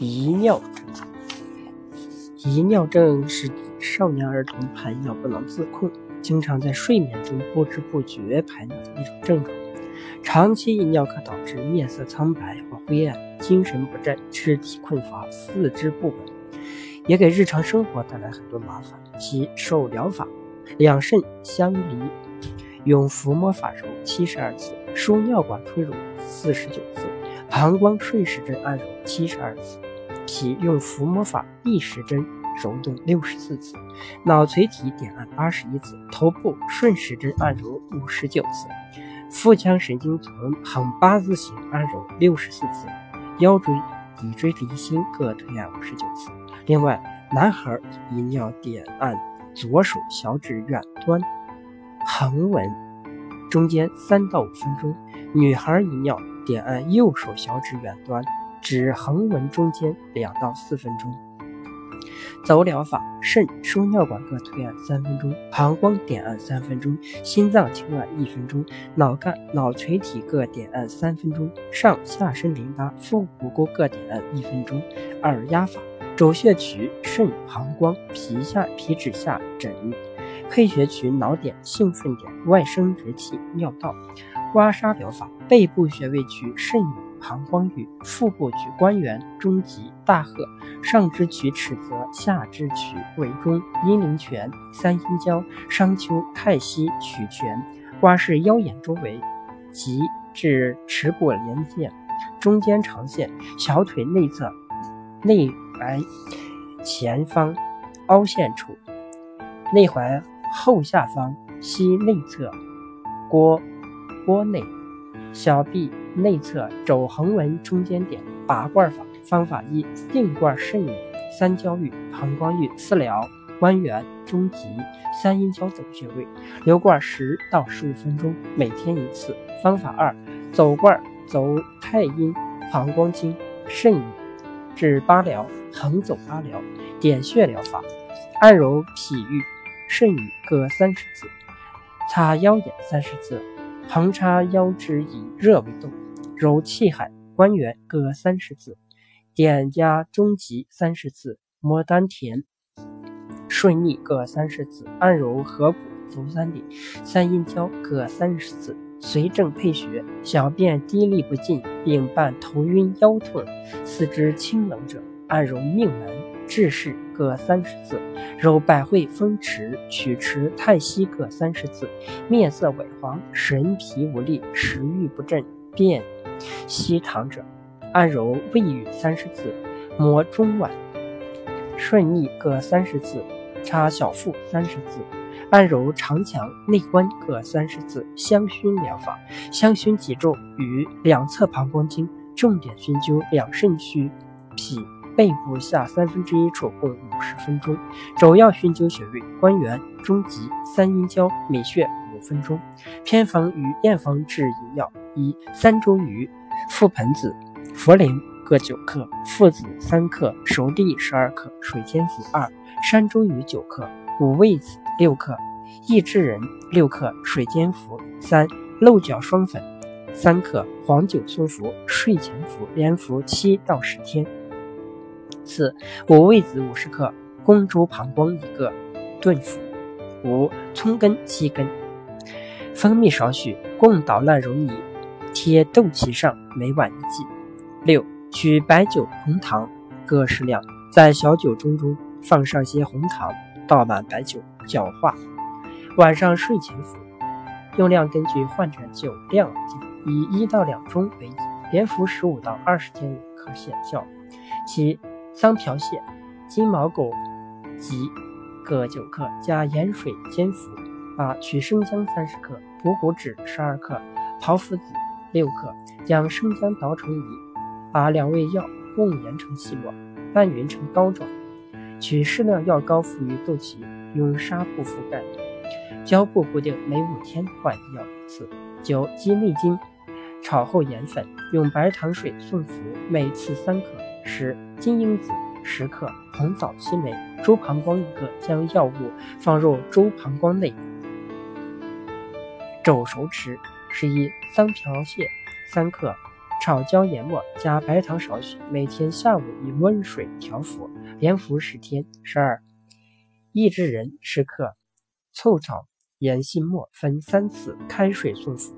遗尿症，遗尿症是少年儿童排尿不能自控，经常在睡眠中不知不觉排尿的一种症状。长期遗尿可导致面色苍白或灰暗、精神不振、肢体困乏、四肢不稳，也给日常生活带来很多麻烦。其受疗法：两肾相离，用抚摸法揉七十二次，输尿管推乳四十九次，膀胱顺时针按揉七十二次。脾用抚摸法逆时针揉动六十四次，脑垂体点按八十一次，头部顺时针按揉五十九次，腹腔神经丛横八字形按揉六十四次，腰椎、骶椎离心各推按五十九次。另外，男孩遗尿点按左手小指远端横纹中间三到五分钟，女孩遗尿点按右手小指远端。指横纹中间两到四分钟。走疗法：肾输尿管各推按三分钟，膀胱点按三分钟，心脏轻按一分钟，脑干、脑垂体各点按三分钟，上下身淋巴、腹股沟各点按一分钟。耳压法：肘穴取肾、膀胱、皮下、皮脂下枕，配穴取脑点、兴奋点、外生殖器、尿道。刮痧疗法：背部穴位取肾膀胱俞，腹部取关元、中极、大壑，上肢取尺泽，下肢取尾中、阴陵泉、三阴交、商丘、太溪取泉，刮拭腰眼周围，及至耻骨连线、中间长线、小腿内侧、内踝前方。凹陷处、内踝后下方。膝内侧。腘腘内。小臂内侧肘横纹中间点拔罐法方法一：定罐肾俞、三焦俞、膀胱俞、四髎、关元、中极、三阴交等穴位，留罐十到十五分钟，每天一次。方法二：走罐走太阴、膀胱经、肾俞至八髎，横走八髎。点穴疗法：按揉脾俞、肾俞各三十次，擦腰眼三十次。横插腰肢以热为动，揉气海、关元各三十次，点压中极三十次，摩丹田、顺逆各三十次，按揉合谷、足三里、三阴交各三十次。随症配穴：小便滴沥不尽，并伴头晕、腰痛、四肢清冷者，按揉命门、志室各三十次。揉百会、风池、曲池、太溪各三十次，面色萎黄、神疲无力、食欲不振、便稀溏者，按揉胃俞三十次，摩中脘、顺逆各三十次，插小腹三十次，按揉长强、内关各三十次。香薰疗法：香薰脊柱与两侧膀胱经，重点熏灸两肾区、脾。背部下三分之一处共五十分钟，主要熏灸穴位关元、中极、三阴交、美穴五分钟。偏方与验方治遗尿：一、三周鱼、覆盆子、茯苓各九克，附子三克，熟地十二克，水煎服；二、山茱萸九克，五味子六克，益智仁六克，水煎服；三、漏角霜粉三克，黄酒苏服，睡前服，连服七到十天。四五味子五十克，公猪膀胱一个，炖服。五葱根七根，蜂蜜少许，共捣烂揉泥，贴肚脐上，每晚一剂。六取白酒、红糖各适量，在小酒盅中放上些红糖，倒满白酒，搅化，晚上睡前服。用量根据患者酒量而定，以一到两盅为宜，连服十五到二十天可显效。七桑瓢泻、金毛狗及各九克，加盐水煎服。八取生姜三十克、补骨脂十二克、炮附子六克，将生姜捣成泥，把两味药共研成细末，拌匀成膏状。取适量药膏敷于肚脐，用纱布覆盖，胶布固定，每五天换药一次。九鸡内金炒后研粉，用白糖水送服，每次三克。十金樱子十克，红枣七枚，猪膀胱一个，将药物放入猪膀胱内煮熟吃。十一桑条蟹三克，炒椒研末，加白糖少许，每天下午以温水调服，连服十天。十二，益智仁十克，醋炒盐新末分三次，开水送服。